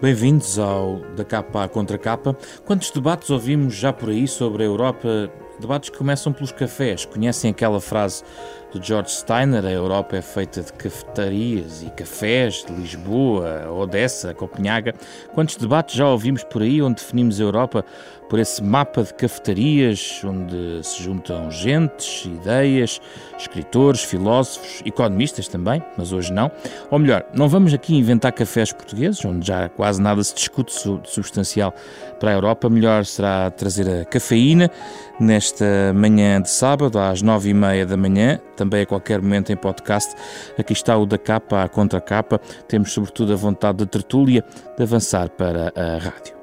Bem-vindos ao Da Capa à Contra Capa. Quantos debates ouvimos já por aí sobre a Europa? Debates que começam pelos cafés. Conhecem aquela frase do George Steiner: a Europa é feita de cafetarias e cafés, de Lisboa, Odessa, Copenhaga. Quantos debates já ouvimos por aí onde definimos a Europa por esse mapa de cafetarias onde se juntam gentes, ideias, escritores, filósofos, economistas também, mas hoje não. Ou melhor, não vamos aqui inventar cafés portugueses, onde já quase nada se discute de substancial para a Europa. Melhor será trazer a cafeína nesta manhã de sábado, às nove e meia da manhã, também a qualquer momento em podcast. Aqui está o da capa à contra capa. Temos sobretudo a vontade de tertúlia de avançar para a rádio.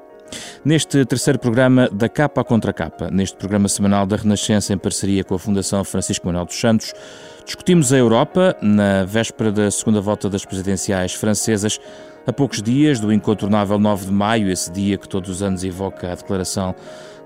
Neste terceiro programa da Capa à Contra Capa, neste programa semanal da Renascença em parceria com a Fundação Francisco Manuel dos Santos, discutimos a Europa na véspera da segunda volta das presidenciais francesas, a poucos dias do incontornável 9 de maio, esse dia que todos os anos evoca a declaração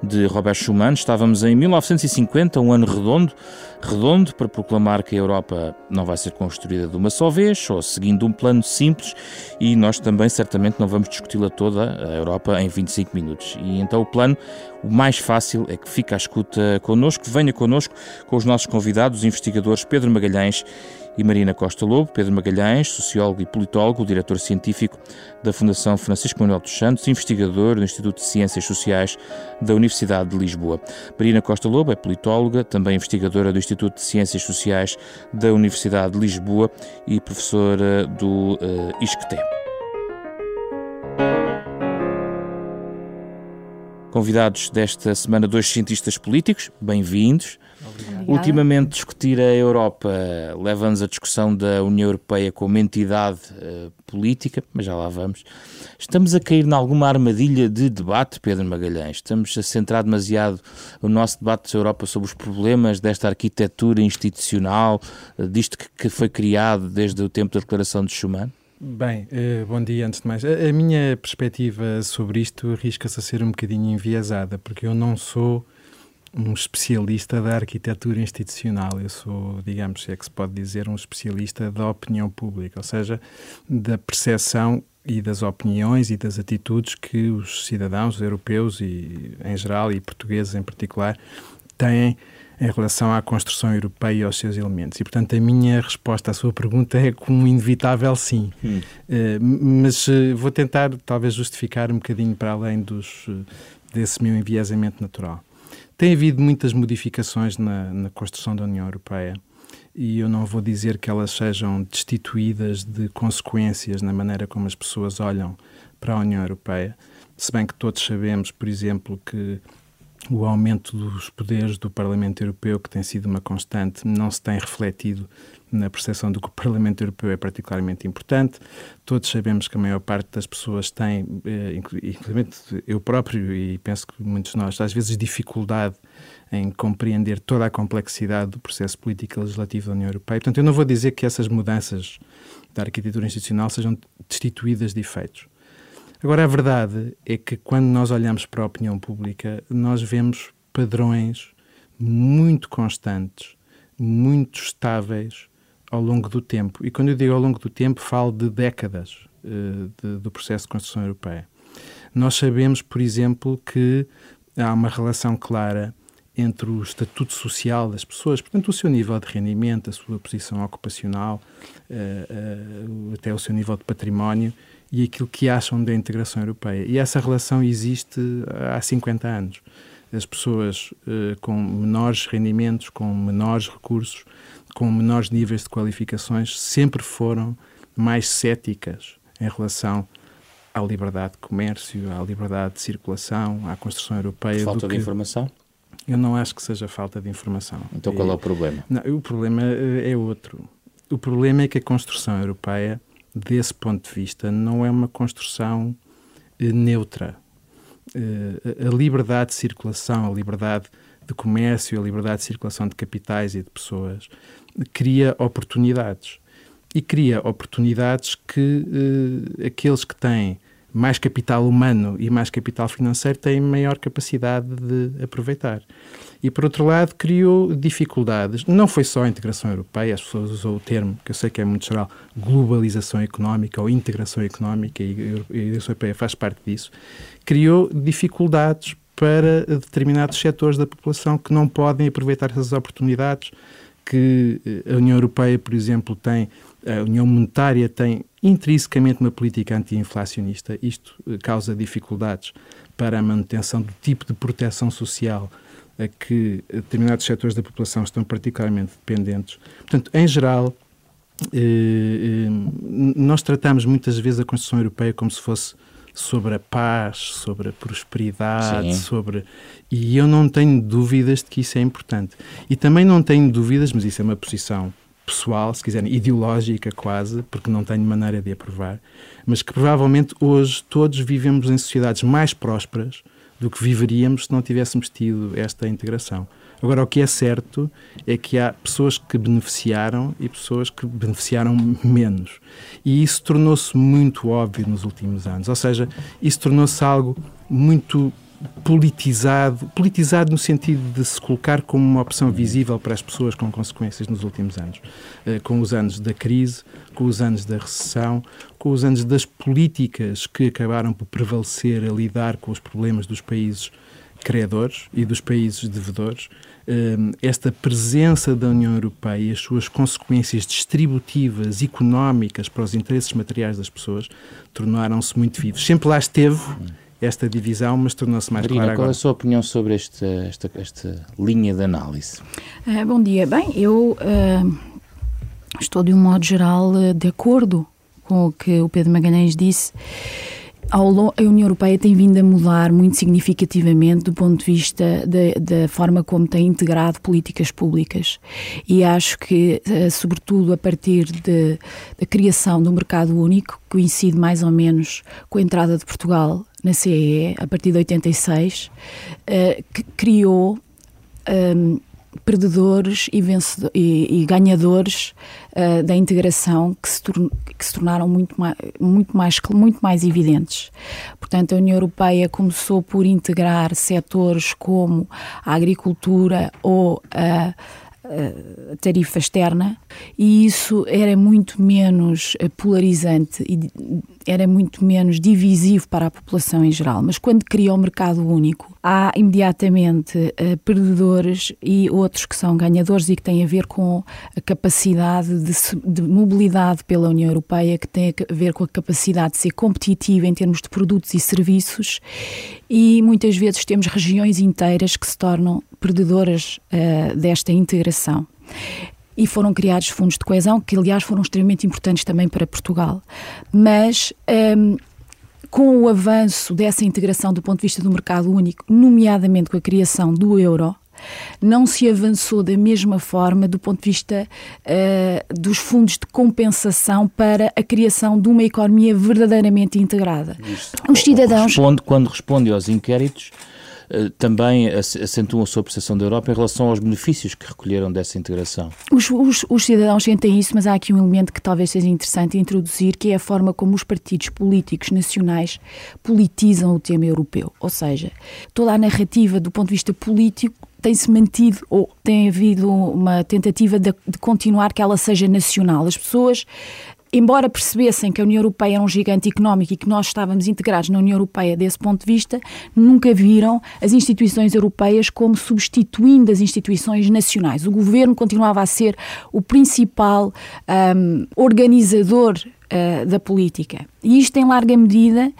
de Robert Schuman. Estávamos em 1950, um ano redondo, redondo para proclamar que a Europa não vai ser construída de uma só vez, ou seguindo um plano simples, e nós também certamente não vamos discuti-la toda, a Europa, em 25 minutos. E então o plano, o mais fácil é que fique à escuta connosco, venha connosco com os nossos convidados, os investigadores Pedro Magalhães e Marina Costa Lobo, Pedro Magalhães, sociólogo e politólogo, diretor científico da Fundação Francisco Manuel dos Santos, investigador do Instituto de Ciências Sociais da Universidade de Lisboa. Marina Costa Lobo é politóloga, também investigadora do Instituto de Ciências Sociais da Universidade de Lisboa e professora do uh, ISCTE. Convidados desta semana dois cientistas políticos, bem-vindos. Ultimamente, discutir a Europa leva-nos à discussão da União Europeia como entidade uh, política, mas já lá vamos. Estamos a cair em alguma armadilha de debate, Pedro Magalhães? Estamos a centrar demasiado o nosso debate da Europa sobre os problemas desta arquitetura institucional, uh, disto que, que, foi criado desde o tempo da Declaração de Schuman? Bem, uh, bom dia antes de mais. A, a minha perspectiva sobre isto arrisca-se a ser um bocadinho enviesada, porque eu não sou um especialista da arquitetura institucional. Eu sou, digamos, se é que se pode dizer, um especialista da opinião pública, ou seja, da percepção e das opiniões e das atitudes que os cidadãos europeus e em geral e portugueses em particular têm em relação à construção europeia e aos seus elementos. E, portanto, a minha resposta à sua pergunta é com um inevitável sim. Hum. Uh, mas uh, vou tentar, talvez, justificar um bocadinho para além dos, uh, desse meu enviesamento natural. Tem havido muitas modificações na, na construção da União Europeia e eu não vou dizer que elas sejam destituídas de consequências na maneira como as pessoas olham para a União Europeia, se bem que todos sabemos, por exemplo, que o aumento dos poderes do Parlamento Europeu, que tem sido uma constante, não se tem refletido na percepção de que o Parlamento Europeu é particularmente importante. Todos sabemos que a maior parte das pessoas tem, eh, inclusive eu próprio, e penso que muitos de nós, às vezes dificuldade em compreender toda a complexidade do processo político e legislativo da União Europeia. Portanto, eu não vou dizer que essas mudanças da arquitetura institucional sejam destituídas de efeitos. Agora, a verdade é que quando nós olhamos para a opinião pública, nós vemos padrões muito constantes, muito estáveis ao longo do tempo. E quando eu digo ao longo do tempo, falo de décadas uh, de, do processo de construção europeia. Nós sabemos, por exemplo, que há uma relação clara entre o estatuto social das pessoas, portanto, o seu nível de rendimento, a sua posição ocupacional, uh, uh, até o seu nível de património e aquilo que acham da integração europeia. E essa relação existe há 50 anos. As pessoas uh, com menores rendimentos, com menores recursos, com menores níveis de qualificações sempre foram mais céticas em relação à liberdade de comércio, à liberdade de circulação, à construção europeia. Falta de que... informação? Eu não acho que seja falta de informação. Então qual é o problema? Não, o problema eh, é outro. O problema é que a construção europeia, desse ponto de vista, não é uma construção eh, neutra. Eh, a liberdade de circulação, a liberdade de comércio, a liberdade de circulação de capitais e de pessoas cria oportunidades. E cria oportunidades que uh, aqueles que têm mais capital humano e mais capital financeiro têm maior capacidade de aproveitar. E, por outro lado, criou dificuldades. Não foi só a integração europeia, as pessoas usam o termo, que eu sei que é muito geral, globalização económica ou integração económica, e a integração europeia faz parte disso. Criou dificuldades para determinados setores da população que não podem aproveitar essas oportunidades que eh, a União Europeia, por exemplo, tem, a União Monetária tem intrinsecamente uma política anti-inflacionista. Isto eh, causa dificuldades para a manutenção do tipo de proteção social a que determinados setores da população estão particularmente dependentes. Portanto, em geral, eh, nós tratamos muitas vezes a Constituição Europeia como se fosse sobre a paz, sobre a prosperidade, Sim. sobre e eu não tenho dúvidas de que isso é importante. E também não tenho dúvidas, mas isso é uma posição pessoal, se quiserem, ideológica quase, porque não tenho maneira de aprovar, mas que provavelmente hoje todos vivemos em sociedades mais prósperas do que viveríamos se não tivéssemos tido esta integração. Agora, o que é certo é que há pessoas que beneficiaram e pessoas que beneficiaram menos. E isso tornou-se muito óbvio nos últimos anos. Ou seja, isso tornou-se algo muito politizado, politizado no sentido de se colocar como uma opção visível para as pessoas com consequências nos últimos anos, eh, com os anos da crise, com os anos da recessão, com os anos das políticas que acabaram por prevalecer a lidar com os problemas dos países credores e dos países devedores, eh, esta presença da União Europeia e as suas consequências distributivas, económicas para os interesses materiais das pessoas tornaram-se muito vivos. Sempre lá esteve esta divisão, mas tornou-se mais Marina, clara qual agora. é a sua opinião sobre esta, esta, esta linha de análise? Uh, bom dia. Bem, eu uh, estou de um modo geral uh, de acordo com o que o Pedro Magalhães disse. A União Europeia tem vindo a mudar muito significativamente do ponto de vista da forma como tem integrado políticas públicas. E acho que, sobretudo a partir de, da criação do mercado único, que coincide mais ou menos com a entrada de Portugal na CEE, a partir de 86, uh, que criou um, perdedores e, e, e ganhadores uh, da integração que se, que se tornaram muito mais, muito, mais, muito mais evidentes. Portanto, a União Europeia começou por integrar setores como a agricultura ou a tarifa externa e isso era muito menos eh, polarizante e era muito menos divisivo para a população em geral. Mas quando criou o mercado único, há imediatamente uh, perdedores e outros que são ganhadores e que têm a ver com a capacidade de, de, mobilidade pela União Europeia, que tem a ver com a capacidade de ser competitiva em termos de produtos e serviços. E muitas vezes temos regiões inteiras que se tornam perdedoras uh, desta integração e foram criados fundos de coesão, que aliás foram extremamente importantes também para Portugal. Mas um, com o avanço dessa integração do ponto de vista do mercado único, nomeadamente com a criação do euro, não se avançou da mesma forma do ponto de vista uh, dos fundos de compensação para a criação de uma economia verdadeiramente integrada. Isso. Os cidadãos. Responde, quando responde aos inquéritos, também acentuam a sua percepção da Europa em relação aos benefícios que recolheram dessa integração. Os, os, os, cidadãos sentem isso, mas há aqui um elemento que talvez seja interessante introduzir, que é a forma como os partidos políticos nacionais politizam o tema europeu. Ou seja, toda a narrativa do ponto de vista político tem-se mantido ou tem havido uma tentativa de, de, continuar que ela seja nacional. As pessoas embora percebessem que a União Europeia era um gigante económico e que nós estávamos integrados na União Europeia desse ponto de vista, nunca viram as instituições europeias como substituindo as instituições nacionais. O governo continuava a ser o principal um, organizador uh, da política. E isto, em larga medida,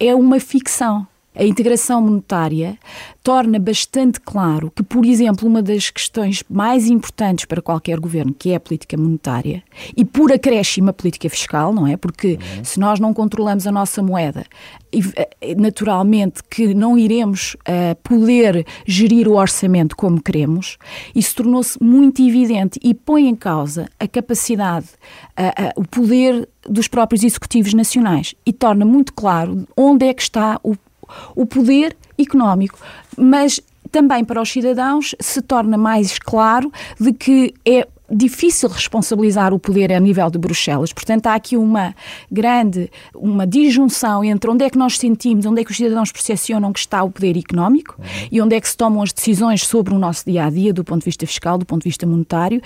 é uma ficção a integração monetária torna bastante claro que, por exemplo, uma das questões mais importantes para qualquer governo, que é a política monetária, e por acréscimo a política fiscal, não é? Porque uhum. se nós não controlamos a nossa moeda, eh, naturalmente que não iremos uh, poder gerir o orçamento como queremos, isso tornou-se muito evidente e põe em causa a capacidade, uh, uh, o poder dos próprios executivos nacionais e torna muito claro onde é que está o o poder económico, mas também para os cidadãos se torna mais claro de que é difícil responsabilizar o poder a nível de Bruxelas. Portanto, há aqui uma grande, uma disjunção entre onde é que nós sentimos, onde é que os cidadãos percepcionam que está o poder económico uhum. e onde é que se tomam as decisões sobre o nosso dia a dia, do ponto de vista fiscal, do ponto de vista monetário,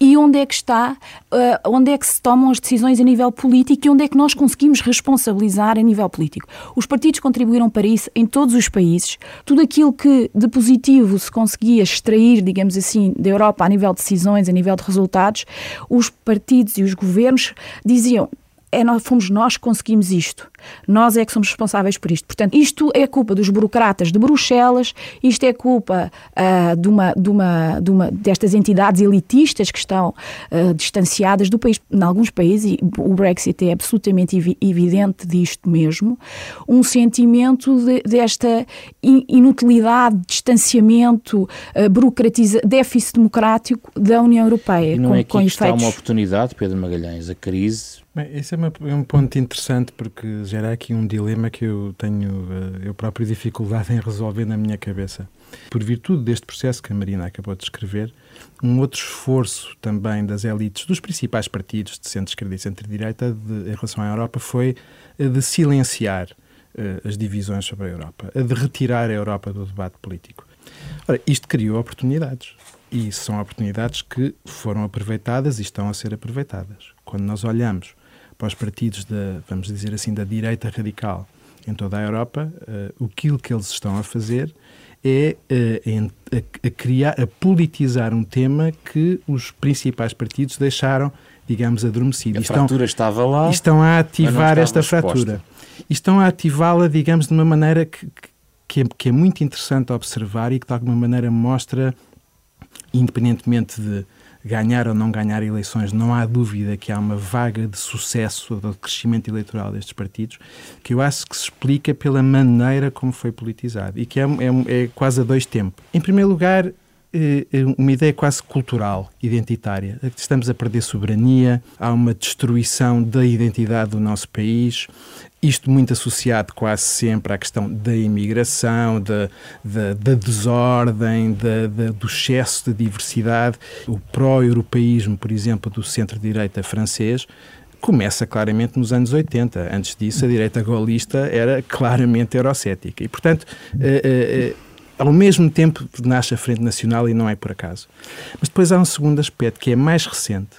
e onde é que está, uh, onde é que se tomam as decisões a nível político e onde é que nós conseguimos responsabilizar a nível político. Os partidos contribuíram para isso em todos os países. Tudo aquilo que de positivo se conseguia extrair, digamos assim, da Europa a nível de decisões, a nível de resultados, os partidos e os governos diziam é nós, fomos nós que conseguimos isto. Nós é que somos responsáveis por isto. Portanto, isto é culpa dos burocratas de Bruxelas, isto é culpa uh, de, uma, de, uma, de uma destas entidades elitistas que estão uh, distanciadas do país. Em alguns países, e o Brexit é absolutamente evidente disto mesmo, um sentimento de, desta inutilidade, distanciamento, uh, burocratiza, déficit democrático da União Europeia. E não com, é aqui com que efeitos... está uma oportunidade, Pedro Magalhães, a crise Bem, esse é, uma, é, um ponto interessante porque gera aqui um dilema que eu tenho eh, eu próprio dificuldade em resolver na minha cabeça. Por virtude deste processo que a Marina acabou de descrever, um outro esforço também das elites dos principais partidos de centro-esquerda e centro-direita em relação à Europa foi de silenciar uh, as divisões sobre a Europa, a de retirar a Europa do debate político. Ora, isto criou oportunidades. E são oportunidades que foram aproveitadas e estão a ser aproveitadas. Quando nós olhamos para os partidos da, vamos dizer assim, da direita radical em toda a Europa, uh, aquilo que eles estão a fazer é uh, a, a, criar, a politizar um tema que os principais partidos deixaram, digamos, adormecido. A estão, fratura estava lá. Estão a ativar esta fratura. E estão a ativá-la, digamos, de uma maneira que, que, é, que é muito interessante observar e que de alguma maneira mostra, independentemente de ganhar ou não ganhar eleições, não há dúvida que há uma vaga de sucesso do crescimento eleitoral destes partidos, que eu acho que se explica pela maneira como foi politizado e que é, é, é quase a dois tempos. Em primeiro lugar, eh, eh, uma ideia quase cultural, identitária. Estamos a perder soberania, há uma destruição da identidade do nosso país, isto muito associado quase sempre à questão da imigração, da, da, da desordem, da, da, do excesso de diversidade. O pró-europeísmo, por exemplo, do centro-direita francês, começa claramente nos anos 80. Antes disso, a direita golista era claramente eurocética. E, portanto, eh, eh, eh ao mesmo tempo nasce a Frente Nacional e não é por acaso. Mas depois há um segundo aspecto que é mais recente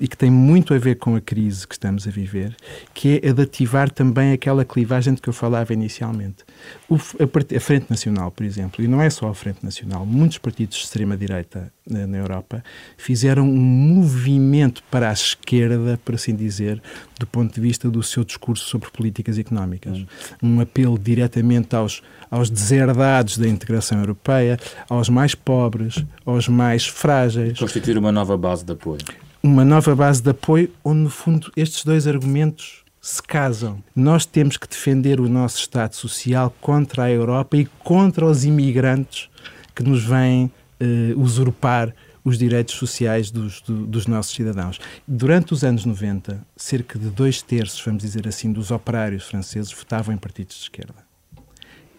e que tem muito a ver com a crise que estamos a viver, que é a de ativar também aquela clivagem de que eu falava inicialmente. O, a, a, Frente Nacional, por exemplo, e não é só a Frente Nacional, muitos partidos de extrema-direita na, na, Europa fizeram um movimento para a esquerda, por assim dizer, do ponto de vista do seu discurso sobre políticas económicas. Hum. Um apelo diretamente aos, aos deserdados da integração europeia, aos mais pobres, aos mais frágeis. Constituir uma nova base de apoio uma nova base de apoio onde, no fundo, estes dois argumentos se casam. Nós temos que defender o nosso Estado Social contra a Europa e contra os imigrantes que nos vêm uh, usurpar os direitos sociais dos, do, dos nossos cidadãos. Durante os anos 90, cerca de dois terços, vamos dizer assim, dos operários franceses votavam em partidos de esquerda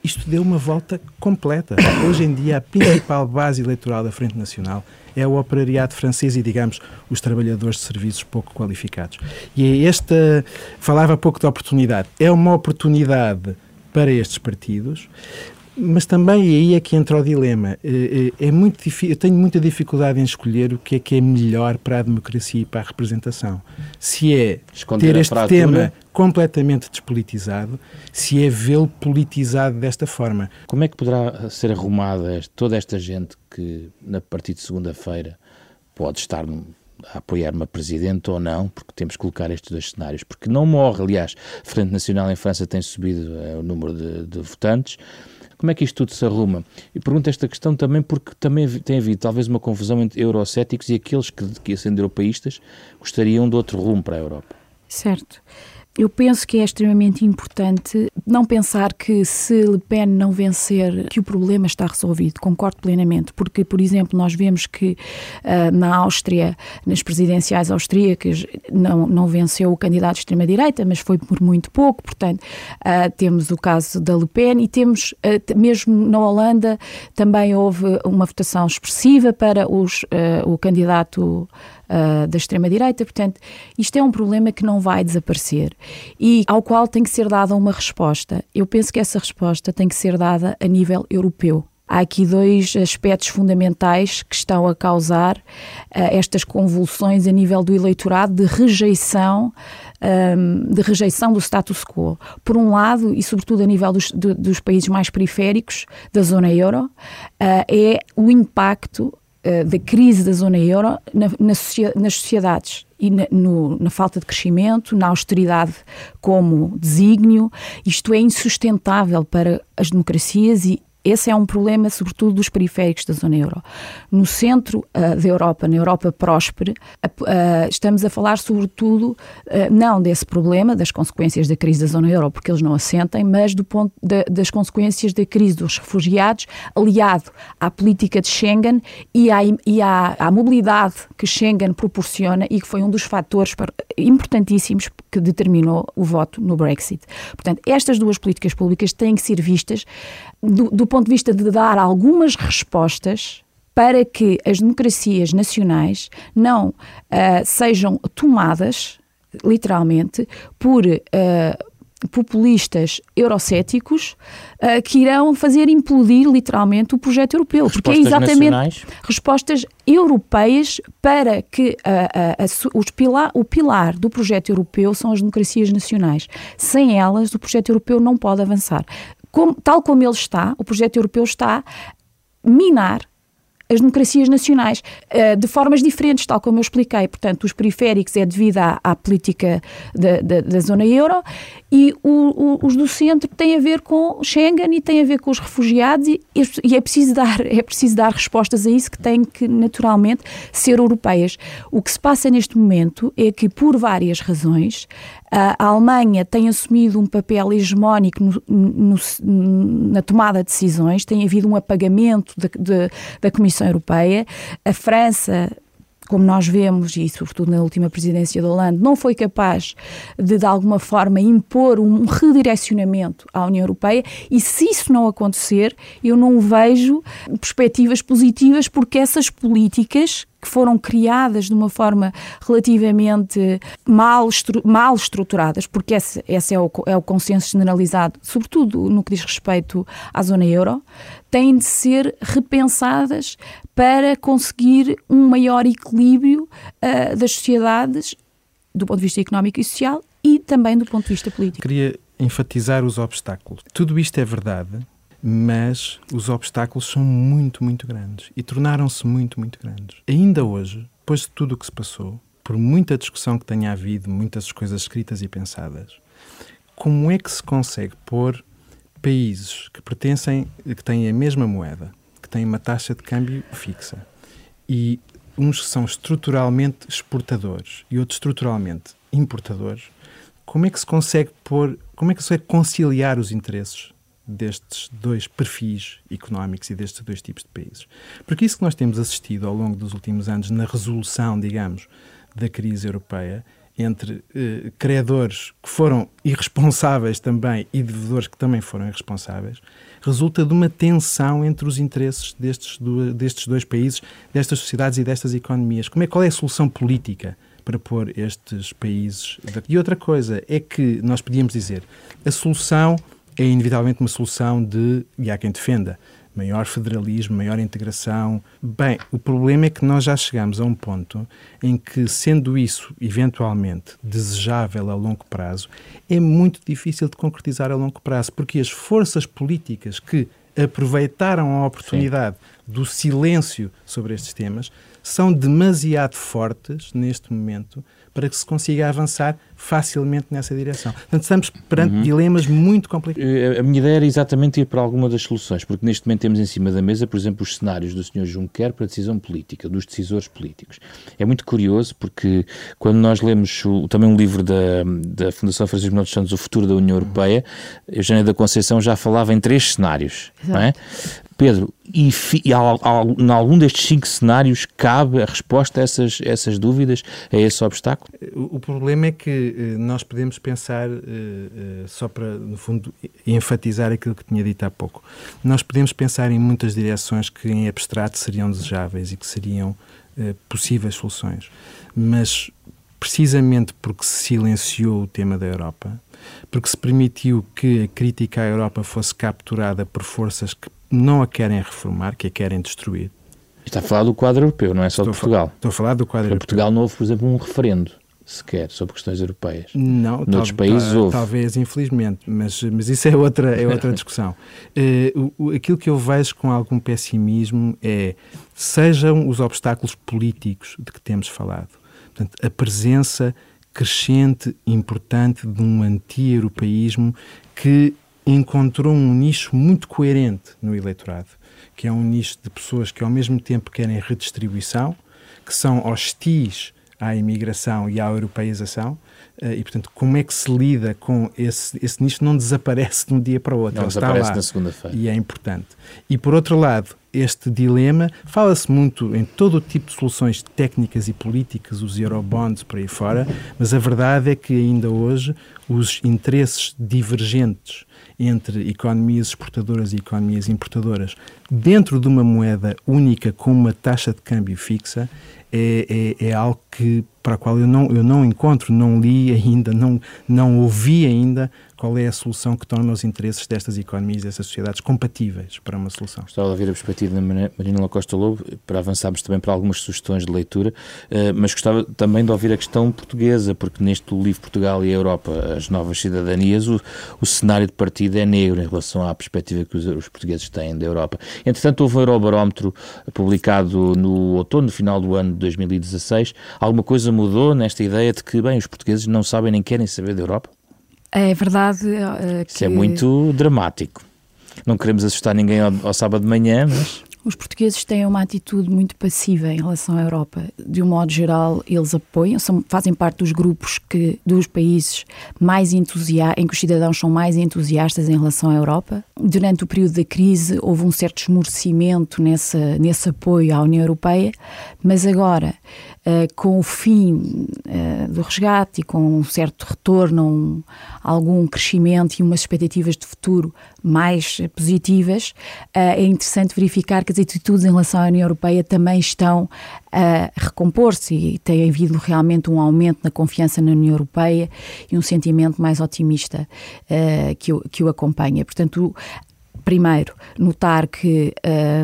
isto deu uma volta completa. Hoje em dia, a principal base eleitoral da Frente Nacional é o operariado francês e, digamos, os trabalhadores de serviços pouco qualificados. E é esta. Falava pouco de oportunidade. É uma oportunidade para estes partidos, mas também aí é que entra o dilema. É, é, é muito eu tenho muita dificuldade em escolher o que é que é melhor para a democracia e para a representação. Se é Esconder ter este tema completamente despolitizado, se é vê-lo politizado desta forma. Como é que poderá ser arrumada toda esta gente que, na partir de segunda-feira, pode estar a apoiar uma presidente ou não, porque temos que colocar estes dois cenários, porque não morre, aliás, Frente Nacional em França tem subido é, o número de, de votantes, como é que isto tudo se arruma? E pergunto esta questão também porque também tem havido talvez uma confusão entre eurocéticos e aqueles que, que sendo europeístas gostariam de outro rumo para a Europa. Certo. Eu penso que é extremamente importante não pensar que se Le Pen não vencer, que o problema está resolvido. Concordo plenamente, porque, por exemplo, nós vemos que uh, na Áustria, nas presidenciais austríacas, não, não venceu o candidato de extrema-direita, mas foi por muito pouco. Portanto, uh, temos o caso da Le Pen e temos, uh, mesmo na Holanda, também houve uma votação expressiva para os, o candidato da extrema-direita. Portanto, isto é um problema que não vai desaparecer e ao qual tem que ser dada uma resposta. Eu penso que essa resposta tem que ser dada a nível europeu. Há aqui dois aspectos fundamentais que estão a causar uh, estas convulsões a nível do eleitorado de rejeição um, de rejeição do status quo. Por um lado, e sobretudo a nível dos, dos países mais periféricos da zona euro, uh, é o impacto eh, da crise da zona euro na, na, nas sociedades e na, no, na, falta de crescimento, na austeridade como desígnio. Isto é insustentável para as democracias e esse é um problema, sobretudo, dos periféricos da zona euro. No centro uh, da Europa, na Europa próspera, uh, uh, estamos a falar, sobretudo, não desse problema, das consequências da crise da zona euro, porque eles não assentem, mas do ponto de, das consequências da crise dos refugiados, aliado à política de Schengen e à, e à, à mobilidade que Schengen proporciona e que foi um dos fatores importantíssimos que determinou o voto no Brexit. Portanto, estas duas políticas públicas têm que ser vistas do, do ponto de vista de dar algumas respostas para que as democracias nacionais não uh, sejam tomadas, literalmente, por uh, populistas eurocéticos uh, que irão fazer implodir literalmente o projeto europeu. Respostas porque é exatamente nacionais. respostas europeias para que uh, uh, os pilar, o pilar do projeto europeu são as democracias nacionais. Sem elas, o projeto europeu não pode avançar como, tal como ele está, o projeto europeu está a minar as democracias nacionais uh, de formas diferentes, tal como eu expliquei. Portanto, os periféricos é devido à, à política da, da, da, zona euro e o, o, os do centro têm a ver com Schengen e têm a ver com os refugiados e, e, é, preciso dar, é preciso dar respostas a isso que têm que, naturalmente, ser europeias. O que se passa neste momento é que, por várias razões, a Alemanha tem assumido um papel hegemónico no, no, na tomada de decisões, tem havido um apagamento de, de, da Comissão Europeia. A França como nós vemos, e sobretudo na última presidência da Holanda, não foi capaz de, de alguma forma, impor um redirecionamento à União Europeia, e se isso não acontecer, eu não vejo perspectivas positivas, porque essas políticas que foram criadas de uma forma relativamente mal, estru mal estruturadas, porque esse, esse é, o, é o consenso generalizado, sobretudo no que diz respeito à zona euro, têm de ser repensadas para conseguir um maior equilíbrio uh, das sociedades do ponto de vista económico e social e também do ponto de vista político. Queria enfatizar os obstáculos. Tudo isto é verdade, mas os obstáculos são muito, muito grandes e tornaram-se muito, muito grandes. Ainda hoje, depois de tudo o que se passou, por muita discussão que tenha havido, muitas coisas escritas e pensadas, como é que se consegue pôr países que pertencem, que têm a mesma moeda, que têm uma taxa de câmbio fixa e uns que são estruturalmente exportadores e outros estruturalmente importadores, como é que se consegue pôr, como é que se consegue conciliar os interesses destes dois perfis económicos e destes dois tipos de países. Porque isso que nós temos assistido ao longo dos últimos anos na resolução, digamos, da crise europeia entre eh, credores que foram irresponsáveis também e devedores que também foram irresponsáveis, resulta de uma tensão entre os interesses destes, do, destes dois países, destas sociedades e destas economias. Como é, qual é a solução política para pôr estes países? E outra coisa é que nós podíamos dizer, a solução é inevitavelmente uma solução de, e há quem defenda, maior federalismo, maior integração. Bem, o problema é que nós já chegamos a um ponto em que, sendo isso eventualmente desejável a longo prazo, é muito difícil de concretizar a longo prazo, porque as forças políticas que aproveitaram a oportunidade Sim. do silêncio sobre estes temas são demasiado fortes neste momento para que se consiga avançar facilmente nessa direção. Portanto, estamos perante uhum. dilemas muito complicados. Eh, a minha ideia era exatamente ir para alguma das soluções, porque neste momento temos em cima da mesa, por exemplo, os cenários do Sr. Juncker para a decisão política, dos decisores políticos. É muito curioso porque quando nós lemos o, também um livro da, da Fundação Francisco Manuel dos Santos, O Futuro da União Europeia, Eugênia da Conceição já falava em três cenários. Não é? Pedro, e, em algum destes cinco cenários cabe a resposta a essas, essas dúvidas, a esse obstáculo? O, o problema é que eh, nós podemos pensar, eh, eh, só para, no fundo, enfatizar aquilo que tinha dito há pouco, nós podemos pensar em muitas direções que em abstrato seriam desejáveis e que seriam possíveis soluções, mas precisamente porque se silenciou o tema da Europa, porque se permitiu que a crítica à Europa fosse capturada por forças que não a querem reformar, que a querem destruir. Está a falar do quadro europeu, não é só estou de Portugal. A, estou a falar do quadro europeu. Portugal não houve, por exemplo, um referendo sequer sobre questões europeias. Não, Noutros tal, países houve. Talvez, infelizmente, mas, mas isso é outra, é outra discussão. Uh, o, aquilo que eu vejo com algum pessimismo é, sejam os obstáculos políticos de que temos falado, portanto, a presença crescente, importante de um anti-europeísmo que encontrou um nicho muito coerente no eleitorado, que é um nicho de pessoas que ao mesmo tempo querem redistribuição, que são hostis à imigração e à europeização, eh, e, portanto, como é que se lida com esse, esse nicho? Não desaparece de um dia para o outro. Não Ele desaparece na segunda-feira. E é importante. E, por outro lado, este dilema, fala-se muito em todo o tipo de soluções técnicas e políticas, os eurobonds por aí fora, mas a verdade é que ainda hoje os interesses divergentes entre economias exportadoras e economias importadoras dentro de uma moeda única com uma taxa de câmbio fixa é, é, é, algo que, para a qual eu não, eu não encontro, não li ainda, não, não ouvi ainda qual é a solução que torna os interesses destas economias, dessas sociedades compatíveis para uma solução. Gostava de ouvir a perspectiva da Marina Lacosta Lobo, para avançarmos também para algumas sugestões de leitura, eh, mas gostava também de ouvir a questão portuguesa, porque neste livro Portugal e a Europa, as novas cidadanias, o, o cenário de partida é negro em relação à perspectiva que os, os portugueses têm da Europa. Entretanto, houve um Eurobarómetro publicado no outono, no final do ano de 2016. Alguma coisa mudou nesta ideia de que, bem, os portugueses não sabem nem querem saber da Europa? É verdade. Uh, que... Isso é muito dramático. Não queremos assustar ninguém ao, ao sábado de manhã, mas. Os portugueses têm uma atitude muito passiva em relação à Europa. De um modo geral, eles apoiam, são, fazem parte dos grupos que, dos países mais em que os cidadãos são mais entusiastas em relação à Europa. Durante o período da crise, houve um certo esmorecimento nesse, nesse apoio à União Europeia, mas agora, uh, com o fim uh, do resgate e com um certo retorno, um, algum crescimento e umas expectativas de futuro mais positivas, uh, é interessante verificar que as atitudes em relação à União Europeia também estão a recompor-se e tem havido realmente um aumento na confiança na União Europeia e um sentimento mais otimista uh, que, o, que o acompanha. Portanto, primeiro, notar que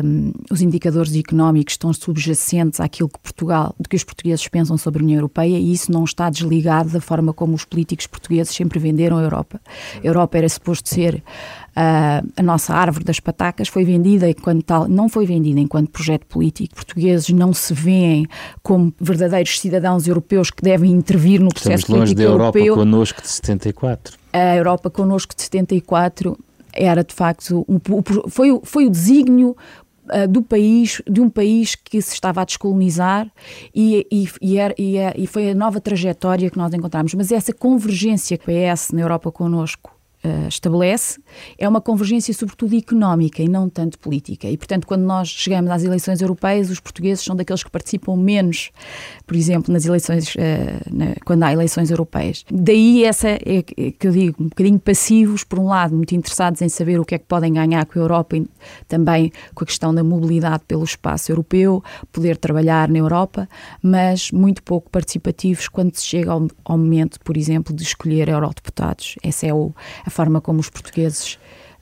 um, os indicadores económicos estão subjacentes àquilo que Portugal, do que os portugueses pensam sobre a União Europeia e isso não está desligado da forma como os políticos portugueses sempre venderam a Europa. A Europa era suposto ser uh, a nossa árvore das patacas, foi vendida enquanto tal, não foi vendida enquanto projeto político. Portugueses não se veem como verdadeiros cidadãos europeus que devem intervir no processo Estamos longe político da Europa europeu. connosco de 74. A Europa connosco de 74 era de facto um, foi, foi o desígnio uh, do país, de um país que se estava a descolonizar e, e, e, era, e, é, e foi a nova trajetória que nós encontramos. Mas essa convergência que o PS na Europa connosco uh, estabelece é uma convergência sobretudo económica e não tanto política. E, portanto, quando nós chegamos às eleições europeias, os portugueses são daqueles que participam menos, por exemplo, nas eleições, uh, na, quando há eleições europeias. Daí essa, é, é, que eu digo, um bocadinho passivos, por um lado, muito interessados em saber o que é que podem ganhar com a Europa e também com a questão da mobilidade pelo espaço europeu, poder trabalhar na Europa, mas muito pouco participativos quando se chega ao, ao momento, por exemplo, de escolher eurodeputados. Essa é o, a forma como os portugueses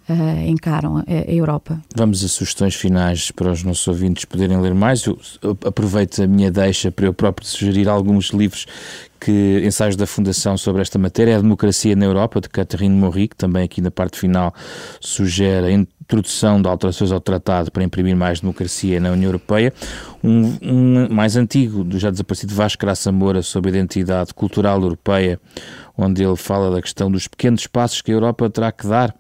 Uh, encaram a, a, Europa. Vamos a sugestões finais para os nossos ouvintes poderem ler mais. Eu, aproveito a minha deixa para eu próprio sugerir alguns livros que ensaios da Fundação sobre esta matéria é a Democracia na Europa, de Catherine Mori, que também aqui na parte final sugere introdução de alterações ao tratado para imprimir mais democracia na União Europeia. Um, um mais antigo, do já desaparecido Vasco Graça Moura, sobre a identidade cultural europeia, onde ele fala da questão dos pequenos passos que a Europa terá que dar,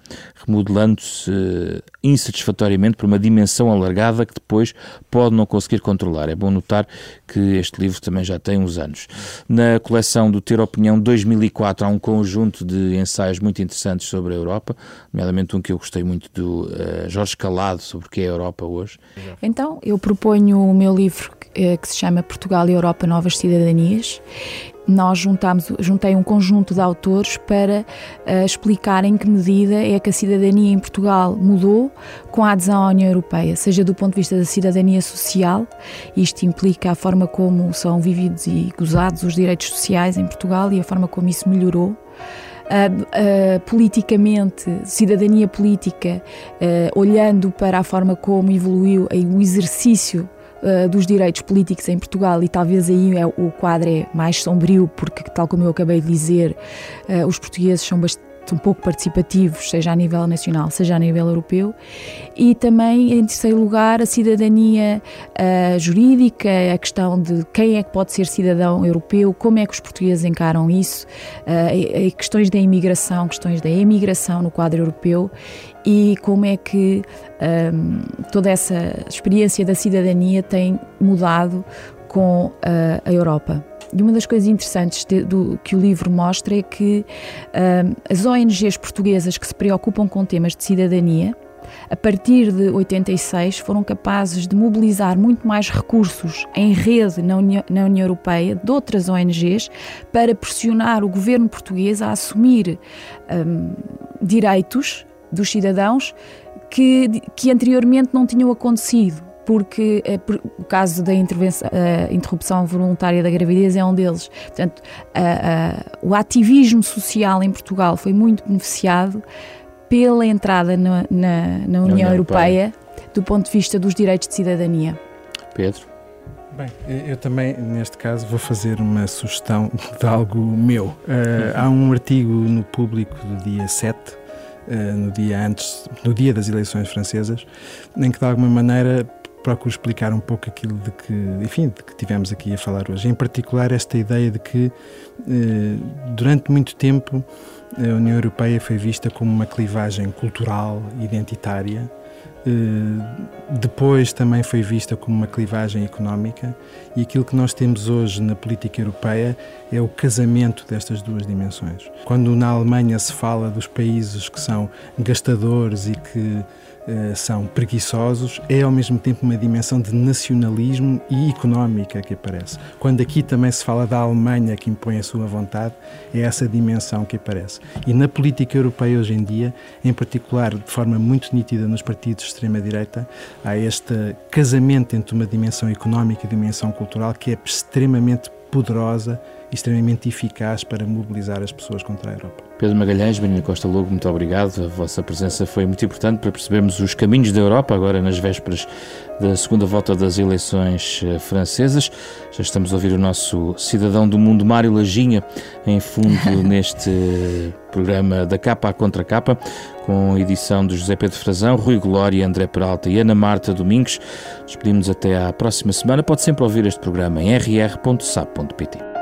remodelando-se uh, insatisfatoriamente por uma dimensão alargada que depois pode não conseguir controlar. É bom notar que este livro também já tem uns anos. Na coleção do Ter Opinião 2004 há um conjunto de ensaios muito interessantes sobre a Europa, nomeadamente um que eu gostei muito do uh, Jorge Calado, sobre o que é a Europa hoje. Então, eu proponho o meu livro uh, que se chama Portugal e Europa Novas Cidadanias nós juntamos, juntei um conjunto de autores para uh, explicar em que medida é que a cidadania em Portugal mudou com a adesão à União Europeia, seja do ponto de vista da cidadania social, isto implica a forma como são vividos e gozados os direitos sociais em Portugal e a forma como isso melhorou. Uh, uh, politicamente, cidadania política, uh, olhando para a forma como evoluiu o exercício uh, dos direitos políticos em Portugal e talvez aí é, o quadro é mais sombrio porque, tal como eu acabei de dizer, uh, os portugueses são bastante são pouco participativos, seja a nível nacional, seja a nível europeu, e também, em terceiro lugar, a cidadania uh, jurídica, a questão de quem é que pode ser cidadão europeu, como é que os portugueses encaram isso, uh, questões da imigração, questões da emigração no quadro europeu e como é que um, toda essa experiência da cidadania tem mudado com uh, a Europa. E uma das coisas interessantes de, do, que o livro mostra é que uh, as ONGs portuguesas que se preocupam com temas de cidadania, a partir de 86, foram capazes de mobilizar muito mais recursos em rede na União, na União Europeia de outras ONGs para pressionar o governo português a assumir um, direitos dos cidadãos que, que anteriormente não tinham acontecido porque é, por, o caso da interrupção voluntária da gravidez é um deles. Portanto, o ativismo social em Portugal foi muito beneficiado pela entrada na, na, na União, União Europeia, Europeia do ponto de vista dos direitos de cidadania. Pedro? Bem, eu também, neste caso, vou fazer uma sugestão de algo meu. Uh, há um artigo no público do dia 7 eh, no dia antes, no dia das eleições francesas, em que de alguma maneira procuro explicar um pouco aquilo de que, enfim, de que tivemos aqui a falar hoje. Em particular esta ideia de que eh, durante muito tempo a União Europeia foi vista como uma clivagem cultural, identitária, eh, depois também foi vista como uma clivagem económica e aquilo que nós temos hoje na política europeia é o casamento destas duas dimensões. Quando na Alemanha se fala dos países que são gastadores e que são preguiçosos, é ao mesmo tempo uma dimensão de nacionalismo e económica que aparece. Quando aqui também se fala da Alemanha que impõe a sua vontade, é essa dimensão que aparece. E na política europeia hoje em dia, em particular de forma muito nítida nos partidos de extrema-direita, há este casamento entre uma dimensão económica e dimensão cultural que é extremamente poderosa e extremamente eficaz para mobilizar as pessoas contra a Europa. Pedro Magalhães, Benito Costa Logo, muito obrigado. A vossa presença foi muito importante para percebermos os caminhos da Europa, agora nas vésperas da segunda volta das eleições eh, francesas. Já estamos a ouvir o nosso cidadão do mundo, Mário Lajinha, em fundo neste programa da capa à contra capa, com a edição de José Pedro Frazão, Rui Glória, André Peralta e Ana Marta Domingos. Despedimos até à próxima semana. Pode sempre ouvir este programa em rr.sap.pt.